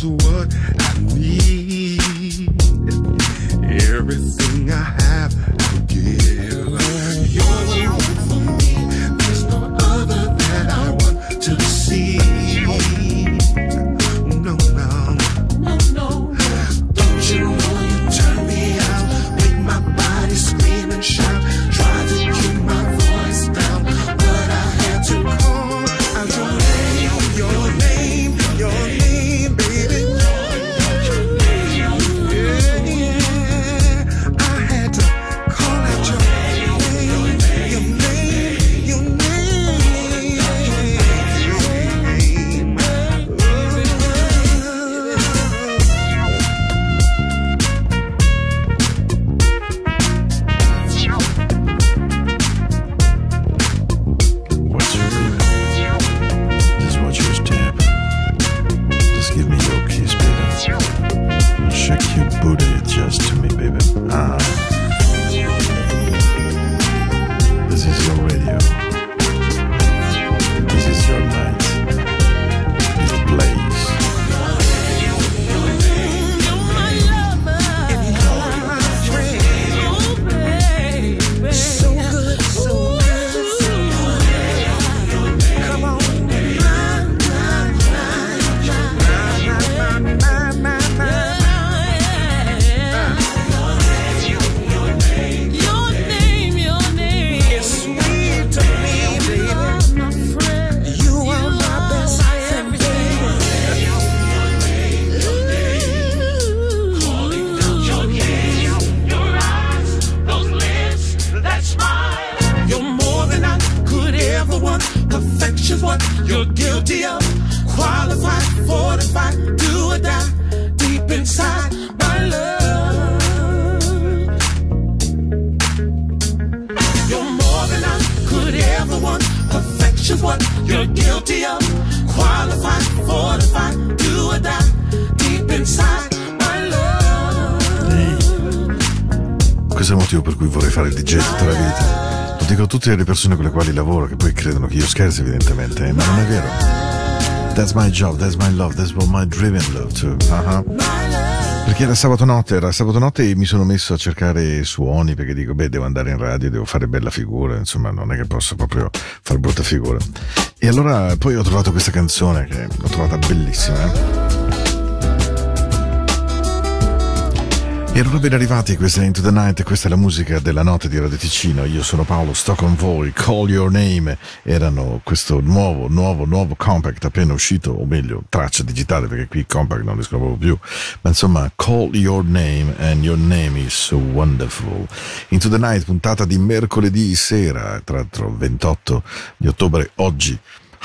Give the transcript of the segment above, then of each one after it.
just what I need, what you're guilty of. Qualified, fortified, do or die. Deep inside, my love. You're more than I could ever want. Perfection's what you're guilty of. Qualified, fortified, do or die. Deep inside. Questo è il motivo per cui vorrei fare il DJ tutta la vita. Lo dico a tutte le persone con le quali lavoro, che poi credono che io scherzi evidentemente, eh, ma non è vero. That's my job, that's my love, that's what my dreaming love too. Uh-huh. Perché era sabato notte, era sabato notte e mi sono messo a cercare suoni perché dico, beh, devo andare in radio, devo fare bella figura, insomma, non è che posso proprio fare brutta figura. E allora poi ho trovato questa canzone che l'ho trovata bellissima. eh. E allora ben arrivati, questa è Into the Night, questa è la musica della notte di Radio Ticino, io sono Paolo, sto con voi, Call Your Name, erano questo nuovo, nuovo, nuovo compact appena uscito, o meglio, traccia digitale, perché qui compact non riesco proprio più, ma insomma, Call Your Name and Your Name is so wonderful. Into the Night, puntata di mercoledì sera, tra l'altro 28 di ottobre, oggi.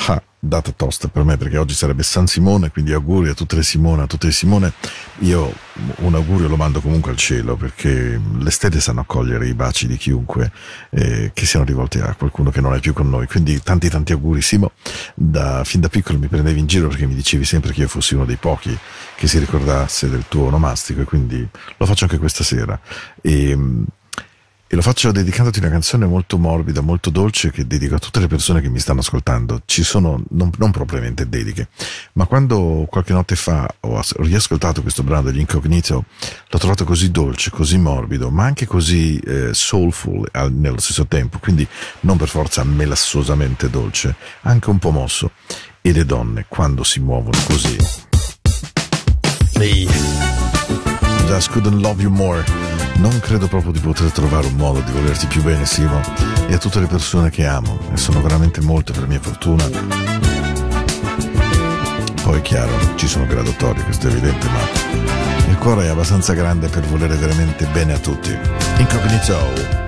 Ah, data tosta per me perché oggi sarebbe San Simone, quindi auguri a tutte le Simone, a tutte le Simone. Io un augurio lo mando comunque al cielo perché le stelle sanno accogliere i baci di chiunque eh, che siano rivolti a qualcuno che non è più con noi. Quindi tanti tanti auguri Simo. Da, fin da piccolo mi prendevi in giro perché mi dicevi sempre che io fossi uno dei pochi che si ricordasse del tuo onomastico e quindi lo faccio anche questa sera. E, e lo faccio dedicandoti una canzone molto morbida, molto dolce che dedico a tutte le persone che mi stanno ascoltando. Ci sono non, non propriamente dediche, ma quando qualche notte fa ho as- riascoltato questo brano degli Incognito, l'ho trovato così dolce, così morbido, ma anche così eh, soulful al- nello stesso tempo, quindi non per forza melassosamente dolce, anche un po' mosso. E le donne, quando si muovono così. Ehi. Just couldn't love you more. Non credo proprio di poter trovare un modo di volerti più bene, Simo, e a tutte le persone che amo, e sono veramente molte per mia fortuna. Poi chiaro, ci sono graduatorie, questo è evidente, ma il cuore è abbastanza grande per volere veramente bene a tutti. Incognito.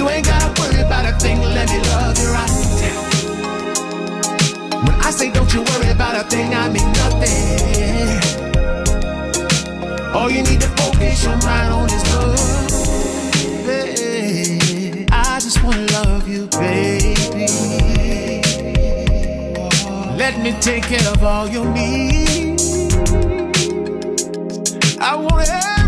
You ain't gotta worry about a thing, let me love you right. When I say don't you worry about a thing, I mean nothing. All you need to focus your mind on is love. Hey, I just wanna love you, baby. Let me take care of all your needs. I want every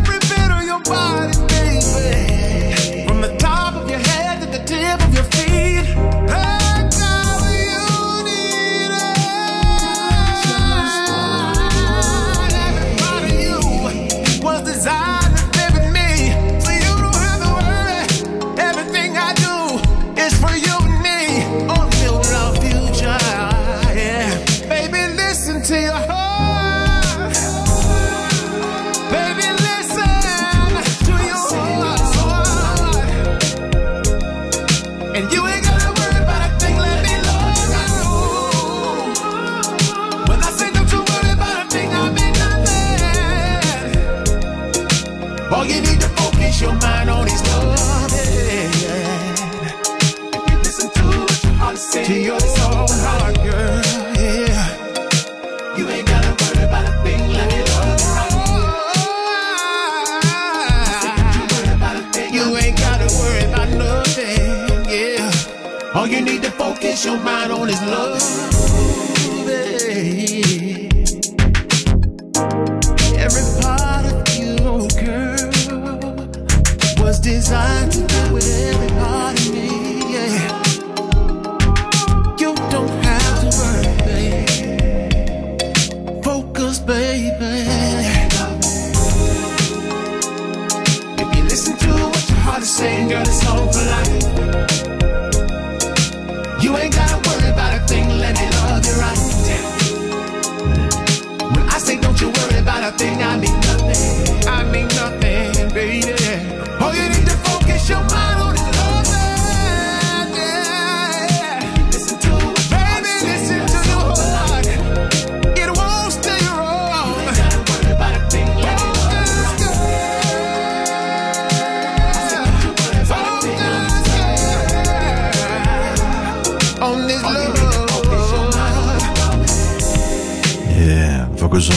focus your mind on is love.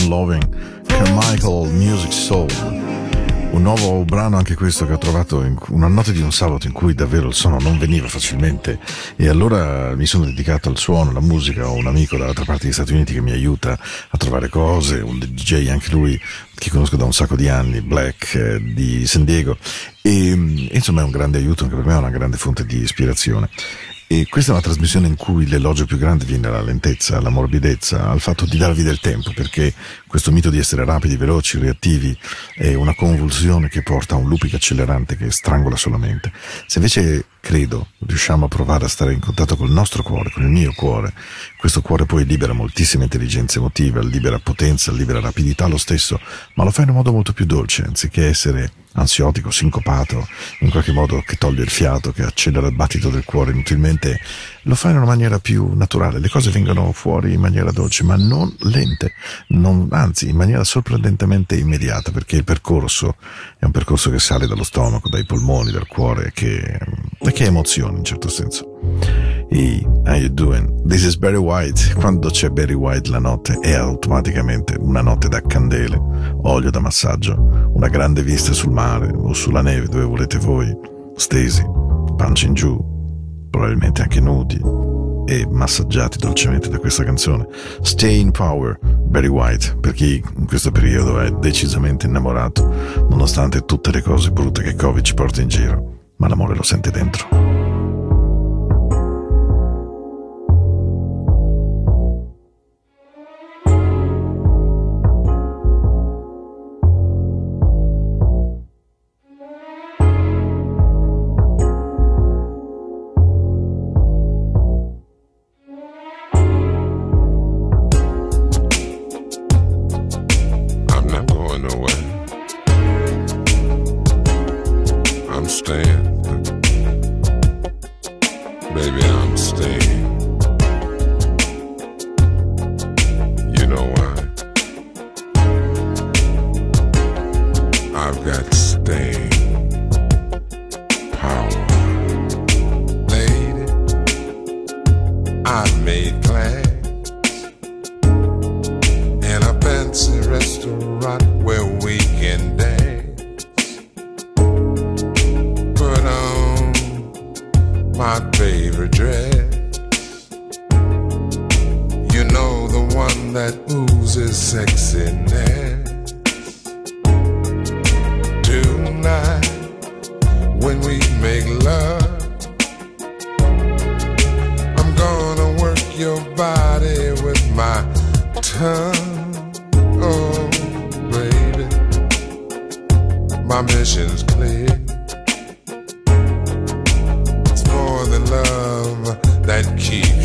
On Loving, Carmichael Music Soul. Un nuovo brano anche questo che ho trovato in una notte di un sabato in cui davvero il suono non veniva facilmente e allora mi sono dedicato al suono, alla musica, ho un amico dall'altra parte degli Stati Uniti che mi aiuta a trovare cose, un DJ anche lui che conosco da un sacco di anni, Black eh, di San Diego e mm, insomma è un grande aiuto anche per me, è una grande fonte di ispirazione. E questa è una trasmissione in cui l'elogio più grande viene alla lentezza, alla morbidezza, al fatto di darvi del tempo, perché questo mito di essere rapidi, veloci, reattivi è una convulsione che porta a un looping accelerante che strangola solamente. Se invece credo riusciamo a provare a stare in contatto col nostro cuore, con il mio cuore, questo cuore poi libera moltissima intelligenza emotiva, libera potenza, libera rapidità lo stesso, ma lo fa in un modo molto più dolce, anziché essere ansiotico, sincopato, in qualche modo che toglie il fiato, che accelera il battito del cuore inutilmente, lo fa in una maniera più naturale. Le cose vengono fuori in maniera dolce, ma non lente, non, anzi anzi in maniera sorprendentemente immediata, perché il percorso è un percorso che sale dallo stomaco, dai polmoni, dal cuore, che, e che emoziona in certo senso. Hey, how you doing? This is Barry White. Quando c'è Barry White la notte è automaticamente una notte da candele, olio da massaggio, una grande vista sul mare o sulla neve dove volete voi, stesi, pancia in giù, probabilmente anche nudi e massaggiati dolcemente da questa canzone. Stay in Power, Barry White, per chi in questo periodo è decisamente innamorato, nonostante tutte le cose brutte che Covid ci porta in giro, ma l'amore lo sente dentro. Key.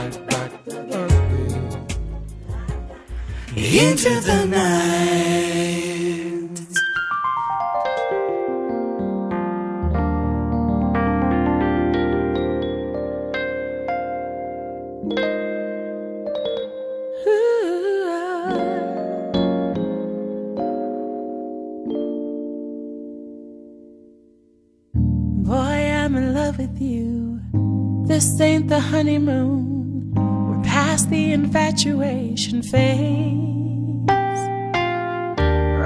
Right back again. Into the night. Boy, I'm in love with you. This ain't the honeymoon. Infatuation phase.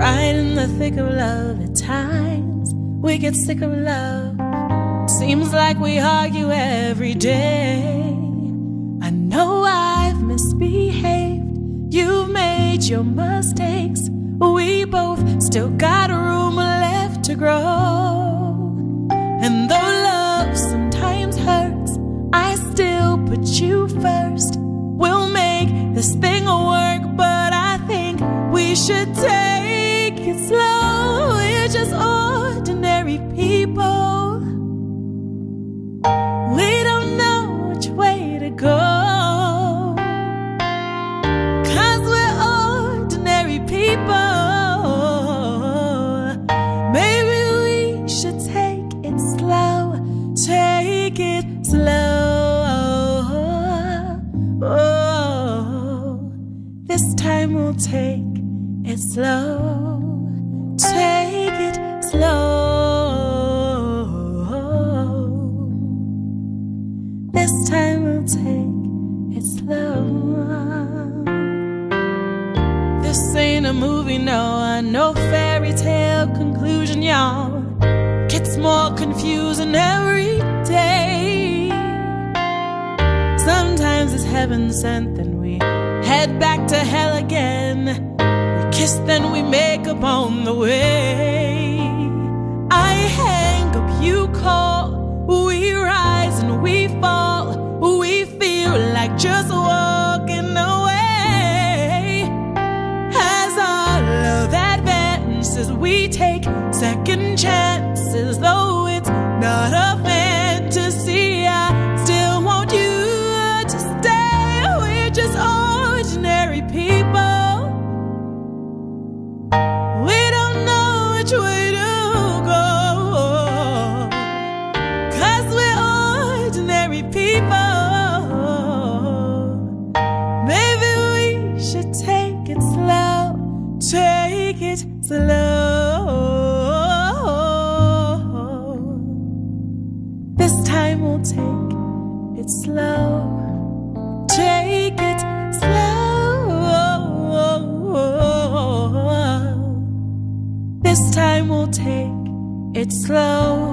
Right in the thick of love at times. We get sick of love. Seems like we argue every day. I know I've misbehaved. You've made your mistakes. We both still got a room left to grow. And though love sometimes hurts, I still put you first. This thing will work, but I think we should take it slow. Time we'll take it slow. Take it slow. This time we'll take it slow. This ain't a movie, no, no fairy tale conclusion, y'all. Gets more confusing every day. Sometimes it's heaven sent, head back to hell again. We kiss, then we make up on the way. I hang up, you call. We rise and we fall. We feel like just walking away. As our love advances, we take second chances, though slow.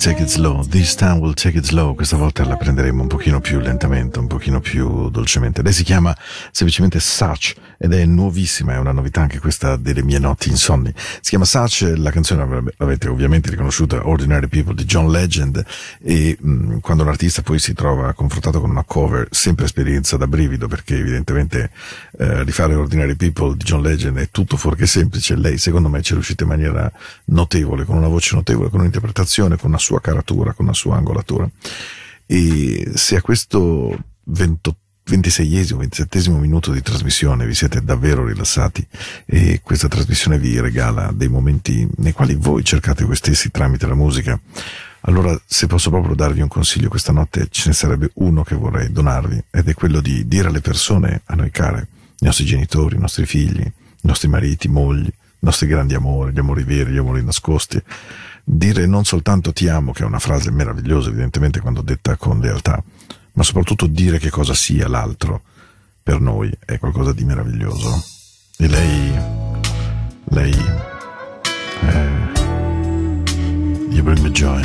Take it slow. This time we'll take it slow. Questa volta la prenderemo un pochino più lentamente, un pochino più dolcemente. Lei si chiama semplicemente Such ed è nuovissima, è una novità anche questa delle mie notti insonni. Si chiama Such, la canzone l'ave- l'avete ovviamente riconosciuta, Ordinary People di John Legend e mh, quando un artista poi si trova confrontato con una cover, sempre esperienza da brivido perché evidentemente eh, rifare Ordinary People di John Legend è tutto fuorché semplice. Lei secondo me ci è riuscita in maniera notevole, con una voce notevole, con un'interpretazione, con una sua caratura, con una sua angolatura. E se a questo 28 26esimo, 27esimo minuto di trasmissione vi siete davvero rilassati e questa trasmissione vi regala dei momenti nei quali voi cercate voi stessi tramite la musica, allora se posso proprio darvi un consiglio questa notte ce ne sarebbe uno che vorrei donarvi ed è quello di dire alle persone a noi care, i nostri genitori, i nostri figli, i nostri mariti, mogli, i nostri grandi amori, gli amori veri, gli amori nascosti, dire non soltanto ti amo, che è una frase meravigliosa evidentemente quando detta con lealtà, ma soprattutto dire che cosa sia l'altro per noi è qualcosa di meraviglioso. E lei, lei, eh, you bring me joy.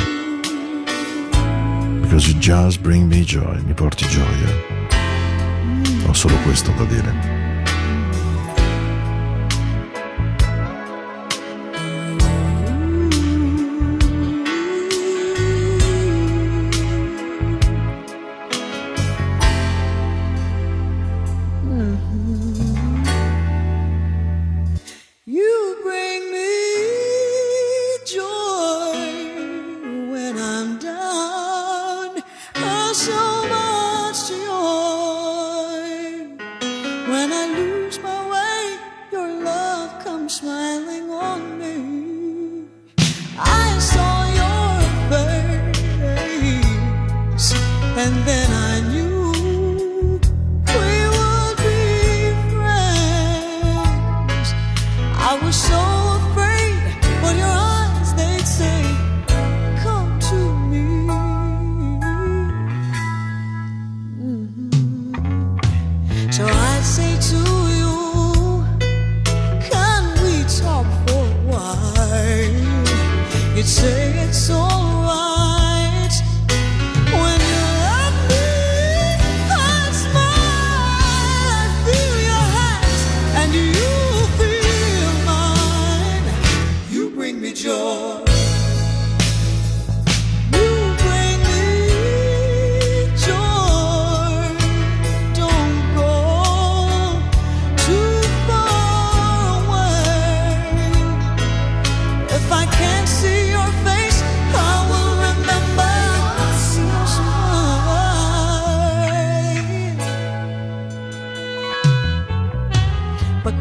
Because you just bring me joy, mi porti gioia. Ho solo questo da dire.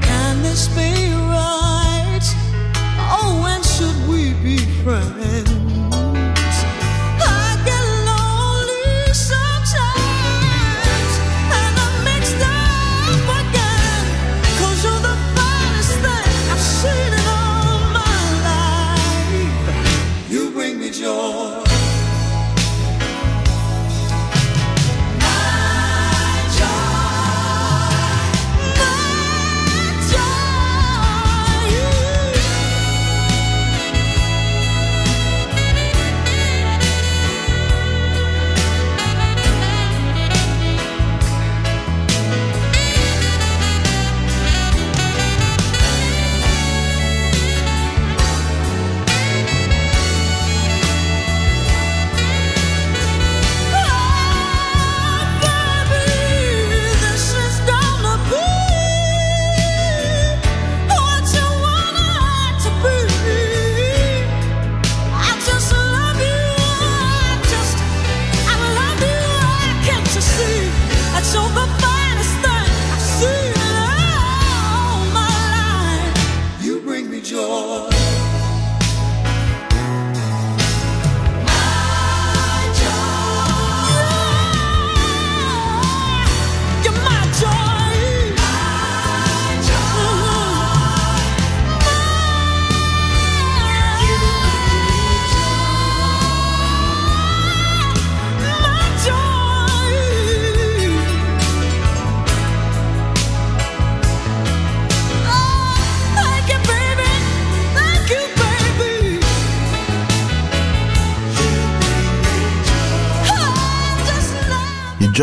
Can this be right? Oh, when should we be friends?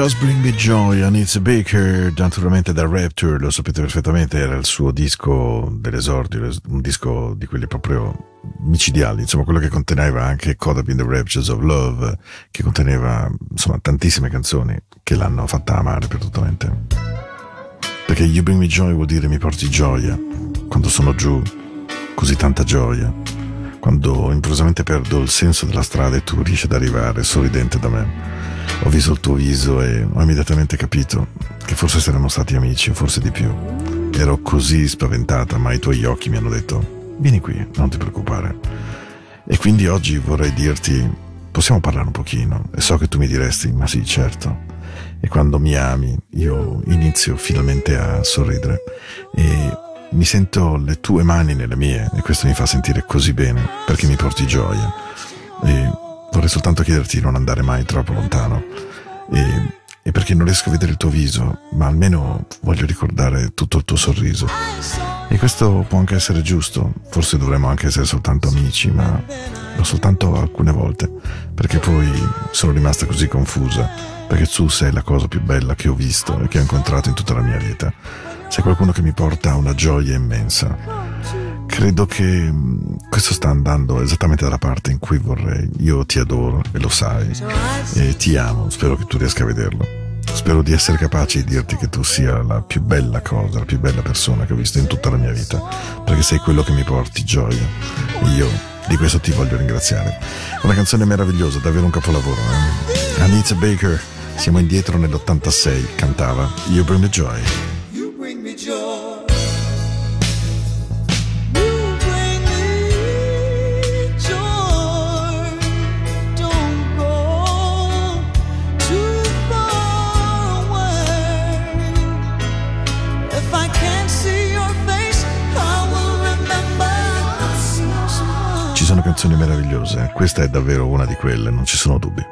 Just Bring Me Joy, Anitza Baker, naturalmente da Rapture, lo sapete perfettamente, era il suo disco dell'esordio, un disco di quelli proprio micidiali, insomma quello che conteneva anche Caught Up in the Raptures of Love, che conteneva insomma tantissime canzoni che l'hanno fatta amare perdutamente. Perché You Bring Me Joy vuol dire mi porti gioia, quando sono giù, così tanta gioia, quando improvvisamente perdo il senso della strada e tu riesci ad arrivare sorridente da me ho visto il tuo viso e ho immediatamente capito che forse saremmo stati amici o forse di più. Ero così spaventata, ma i tuoi occhi mi hanno detto, vieni qui, non ti preoccupare. E quindi oggi vorrei dirti, possiamo parlare un pochino? E so che tu mi diresti, ma sì, certo. E quando mi ami, io inizio finalmente a sorridere e mi sento le tue mani nelle mie e questo mi fa sentire così bene perché mi porti gioia. E Vorrei soltanto chiederti di non andare mai troppo lontano. E, e perché non riesco a vedere il tuo viso, ma almeno voglio ricordare tutto il tuo sorriso. E questo può anche essere giusto, forse dovremmo anche essere soltanto amici, ma lo soltanto alcune volte, perché poi sono rimasta così confusa, perché tu sei la cosa più bella che ho visto e che ho incontrato in tutta la mia vita. Sei qualcuno che mi porta una gioia immensa credo che mh, questo sta andando esattamente dalla parte in cui vorrei. Io ti adoro e lo sai e ti amo, spero che tu riesca a vederlo. Spero di essere capace di dirti che tu sia la più bella cosa, la più bella persona che ho visto in tutta la mia vita, perché sei quello che mi porti gioia. Io di questo ti voglio ringraziare. Una canzone meravigliosa, davvero un capolavoro. Eh? Anita Baker, siamo indietro nell'86, cantava You Bring Me Joy. You bring me joy. Meravigliose, questa è davvero una di quelle, non ci sono dubbi.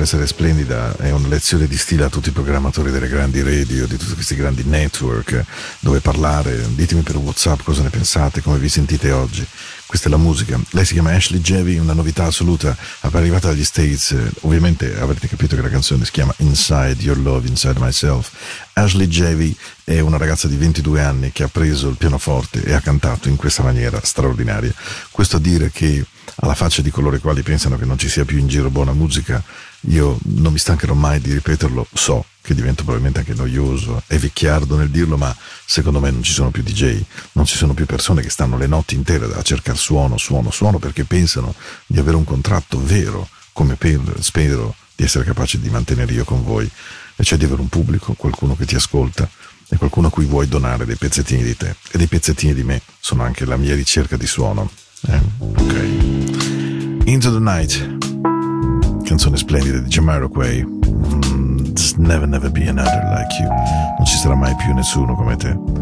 Ad essere splendida, è una lezione di stile a tutti i programmatori delle grandi radio, di tutti questi grandi network, dove parlare. Ditemi per WhatsApp cosa ne pensate, come vi sentite oggi. Questa è la musica. Lei si chiama Ashley Jevi, una novità assoluta, arrivata dagli States. Ovviamente avrete capito che la canzone si chiama Inside Your Love, Inside Myself. Ashley Jevi è una ragazza di 22 anni che ha preso il pianoforte e ha cantato in questa maniera straordinaria. Questo a dire che alla faccia di coloro i quali pensano che non ci sia più in giro buona musica, io non mi stancherò mai di ripeterlo, so che divento probabilmente anche noioso e vecchiardo nel dirlo, ma secondo me non ci sono più DJ, non ci sono più persone che stanno le notti intere a cercare suono, suono, suono perché pensano di avere un contratto vero, come per, spero di essere capace di mantenere io con voi, e cioè di avere un pubblico, qualcuno che ti ascolta e qualcuno a cui vuoi donare dei pezzettini di te e dei pezzettini di me sono anche la mia ricerca di suono. Eh? Ok. Into the Night, canzone splendida di Jamiroquai. Mm, never never be another like you. Non ci sarà mai più nessuno come te.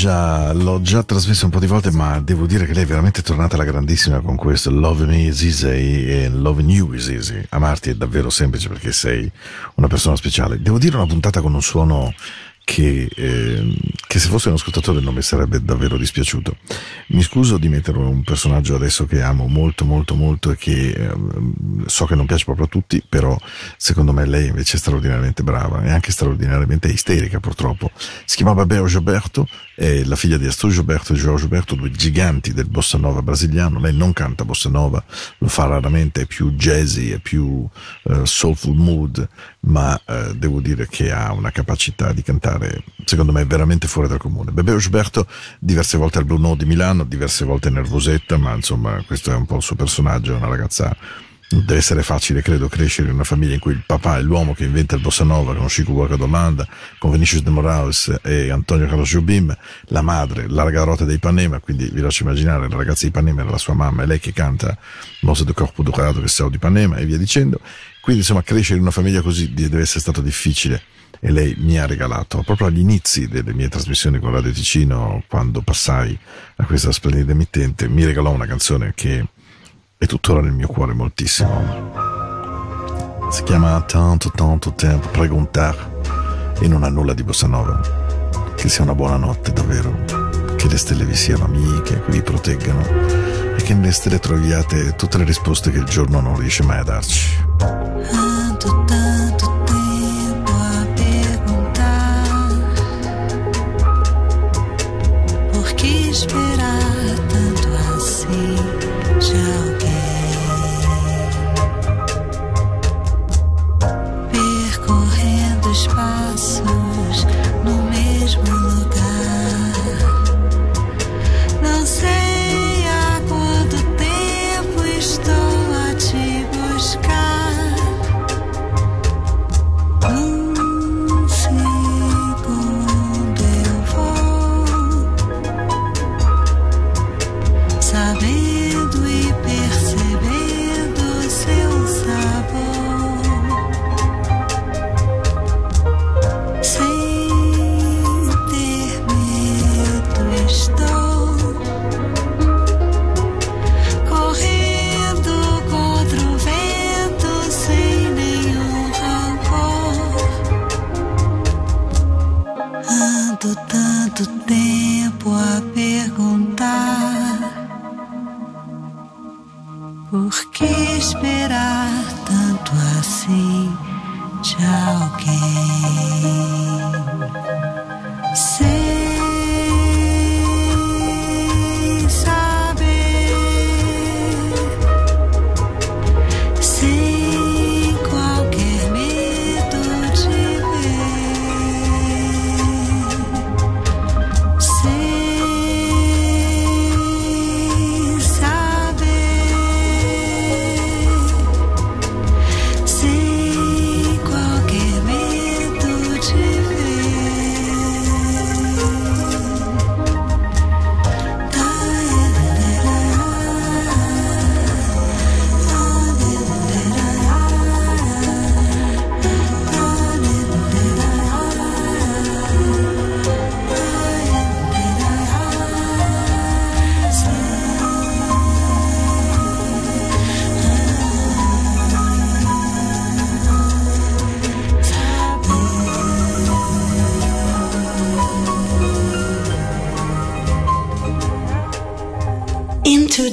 Meija, l'ho già trasmesso un po' di volte, ma devo dire che lei è veramente tornata alla grandissima con questo Love Me is easy e Loving You is easy. Amarti è davvero semplice perché sei una persona speciale. Devo dire una puntata con un suono che, ehm, che se fosse un ascoltatore non mi sarebbe davvero dispiaciuto. Mi scuso di mettere un personaggio adesso che amo molto molto molto e che ehm, so che non piace proprio a tutti, però secondo me lei invece è straordinariamente brava e anche straordinariamente isterica purtroppo. Si chiamava Beo Gilberto, è la figlia di Astro Gilberto e João Gilberto, due giganti del bossa nova brasiliano. Lei non canta bossa nova, lo fa raramente, è più jazzy, è più eh, soulful mood, ma eh, devo dire che ha una capacità di cantare, secondo me, veramente fuori dal comune. Bebeo Gilberto diverse volte al Blue Note di Milano, diverse volte nervosetta, ma insomma questo è un po' il suo personaggio, è una ragazza Deve essere facile, credo, crescere in una famiglia in cui il papà è l'uomo che inventa il bossa nova con Chico Buarque d'Olanda, con Vinicius de Moraes e Antonio Carlos Jobim, la madre, la ragazza dei Ipanema, quindi vi lascio immaginare, la ragazza di Ipanema era la sua mamma, è lei che canta Mosse de Corpo Dorado che sa di Ipanema e via dicendo. Quindi insomma crescere in una famiglia così deve essere stato difficile e lei mi ha regalato proprio agli inizi delle mie trasmissioni con Radio Ticino, quando passai a questa splendida emittente, mi regalò una canzone che è tuttora nel mio cuore moltissimo. Si chiama Tanto Tanto Tempo Preguntar e non ha nulla di bossa nova. Che sia una buona notte davvero, che le stelle vi siano amiche, che vi proteggano e che nelle stelle troviate tutte le risposte che il giorno non riesce mai a darci. Tanto, tanto. tempo a preguntar, perché spirit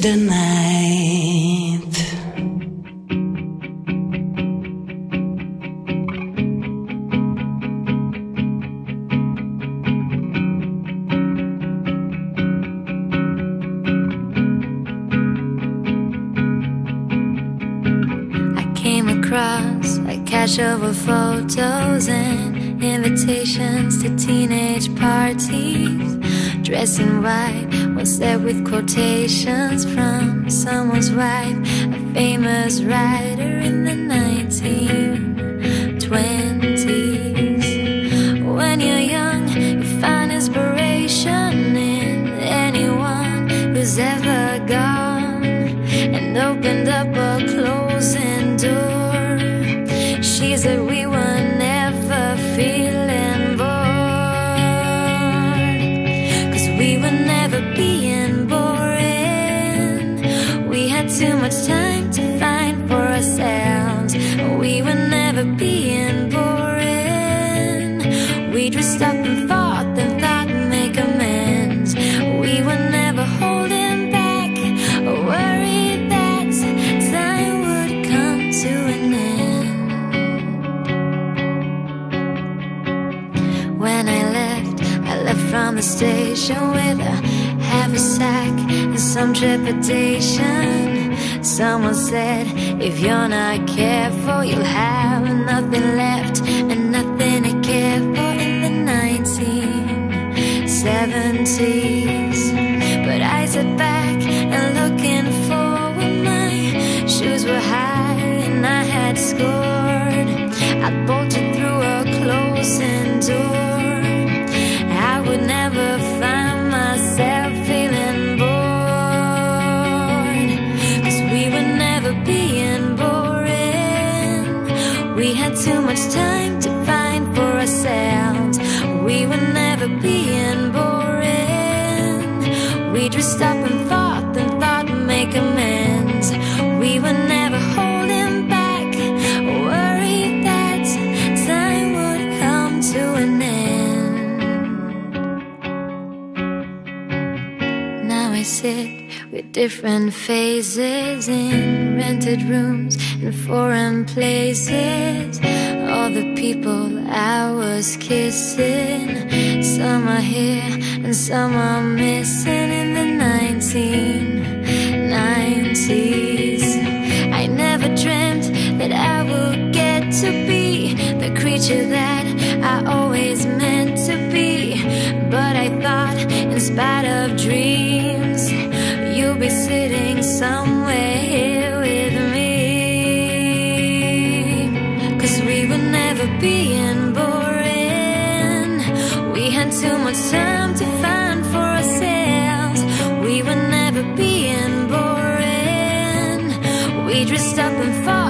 the night. Some. Someone said, if you're not careful, you'll have nothing left and nothing to care for in the 1970s. But I sat back and looking forward, my shoes were high and I had scored. I different faces in rented rooms in foreign places. All the people I was kissing, some are here and some are missing in the 1990s. I never dreamt that I would get to be the creature that I always meant to be. But I thought, in spite of dreams, you'll be sitting somewhere here with me. Cause we were never being boring. We had too much time to find for ourselves. We were never being boring. We dressed up and fought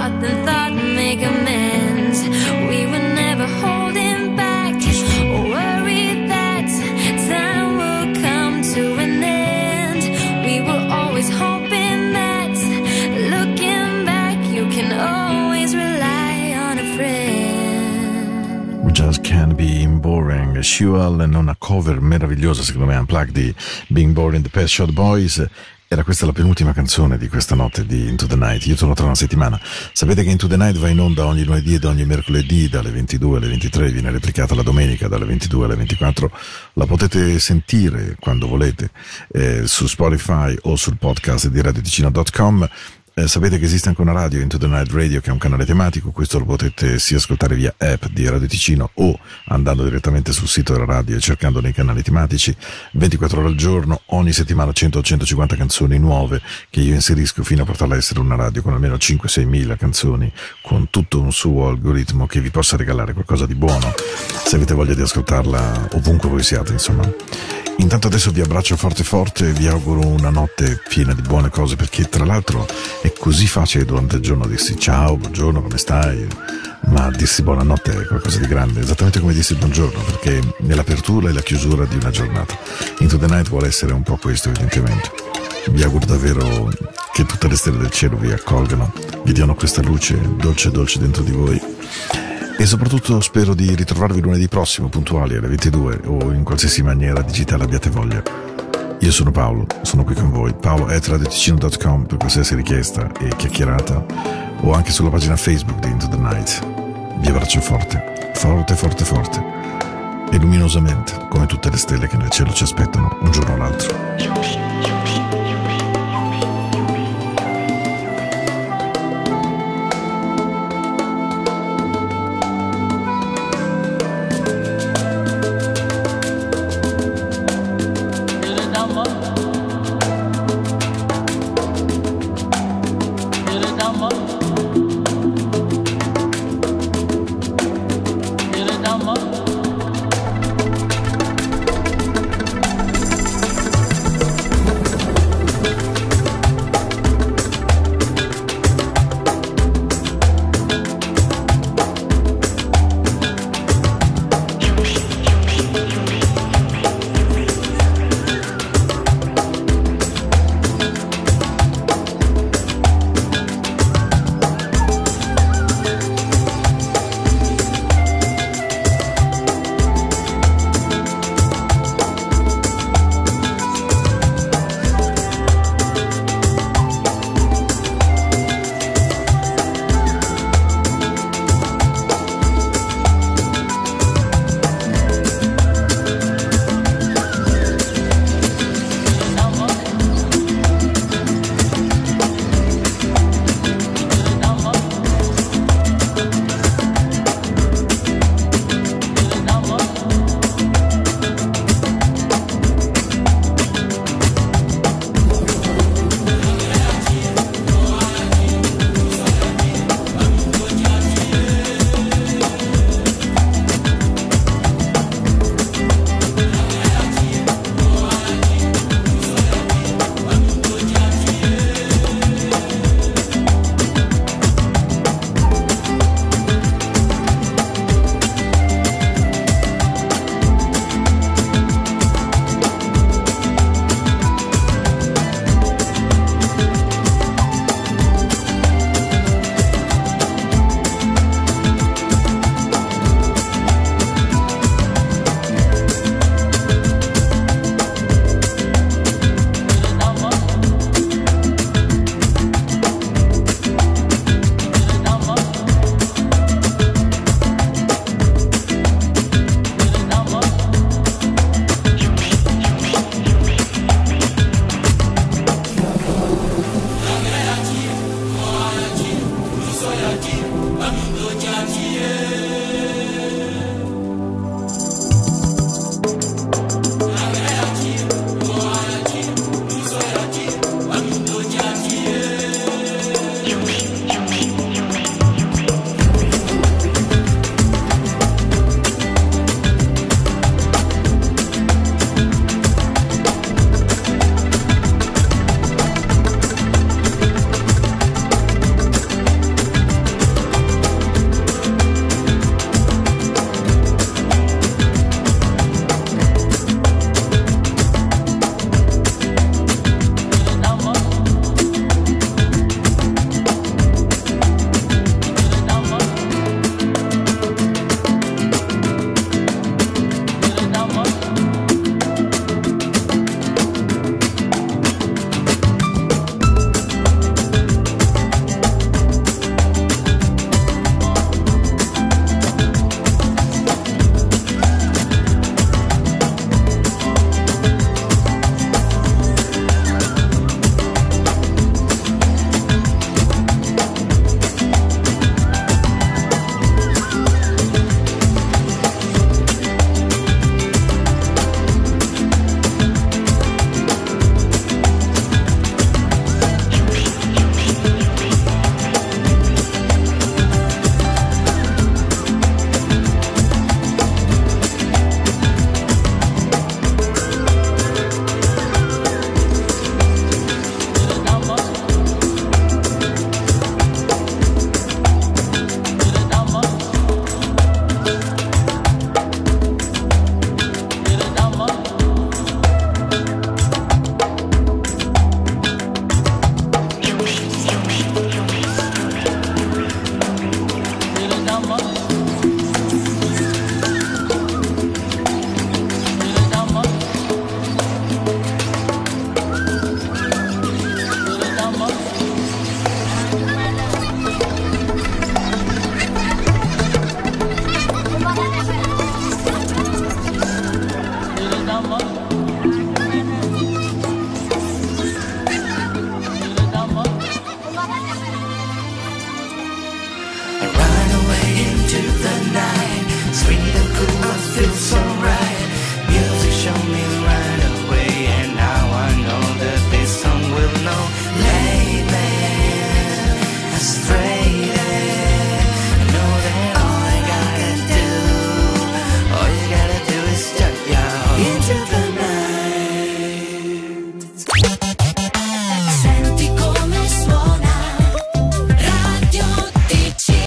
Sue Allen, una cover meravigliosa, secondo me, unplugged di Being Boring the Pet Shot Boys. Era questa la penultima canzone di questa notte di Into the Night. Io torno tra una settimana. Sapete che Into the Night va in onda ogni lunedì ed ogni mercoledì dalle 22 alle 23, viene replicata la domenica dalle 22 alle 24. La potete sentire quando volete eh, su Spotify o sul podcast di radioticino.com. Eh, sapete che esiste anche una radio, Into the Night Radio, che è un canale tematico, questo lo potete sia ascoltare via app di Radio Ticino o andando direttamente sul sito della radio e cercando nei canali tematici 24 ore al giorno, ogni settimana 100-150 canzoni nuove che io inserisco fino a portarla a essere una radio con almeno 5-6 mila canzoni, con tutto un suo algoritmo che vi possa regalare qualcosa di buono, se avete voglia di ascoltarla ovunque voi siate, insomma. Intanto adesso vi abbraccio forte forte e vi auguro una notte piena di buone cose perché tra l'altro è così facile durante il giorno dirsi ciao, buongiorno, come stai? Ma dirsi buonanotte è qualcosa di grande, esattamente come dirsi buongiorno perché è l'apertura e la chiusura di una giornata. Into the Night vuole essere un po' questo evidentemente. Vi auguro davvero che tutte le stelle del cielo vi accolgano, vi diano questa luce dolce dolce dentro di voi e soprattutto spero di ritrovarvi lunedì prossimo puntuali alle 22 o in qualsiasi maniera digitale abbiate voglia. Io sono Paolo, sono qui con voi. Paolo at radioticino.com per qualsiasi richiesta e chiacchierata o anche sulla pagina Facebook di Into the Night. Vi abbraccio forte, forte, forte, forte e luminosamente, come tutte le stelle che nel cielo ci aspettano un giorno o l'altro.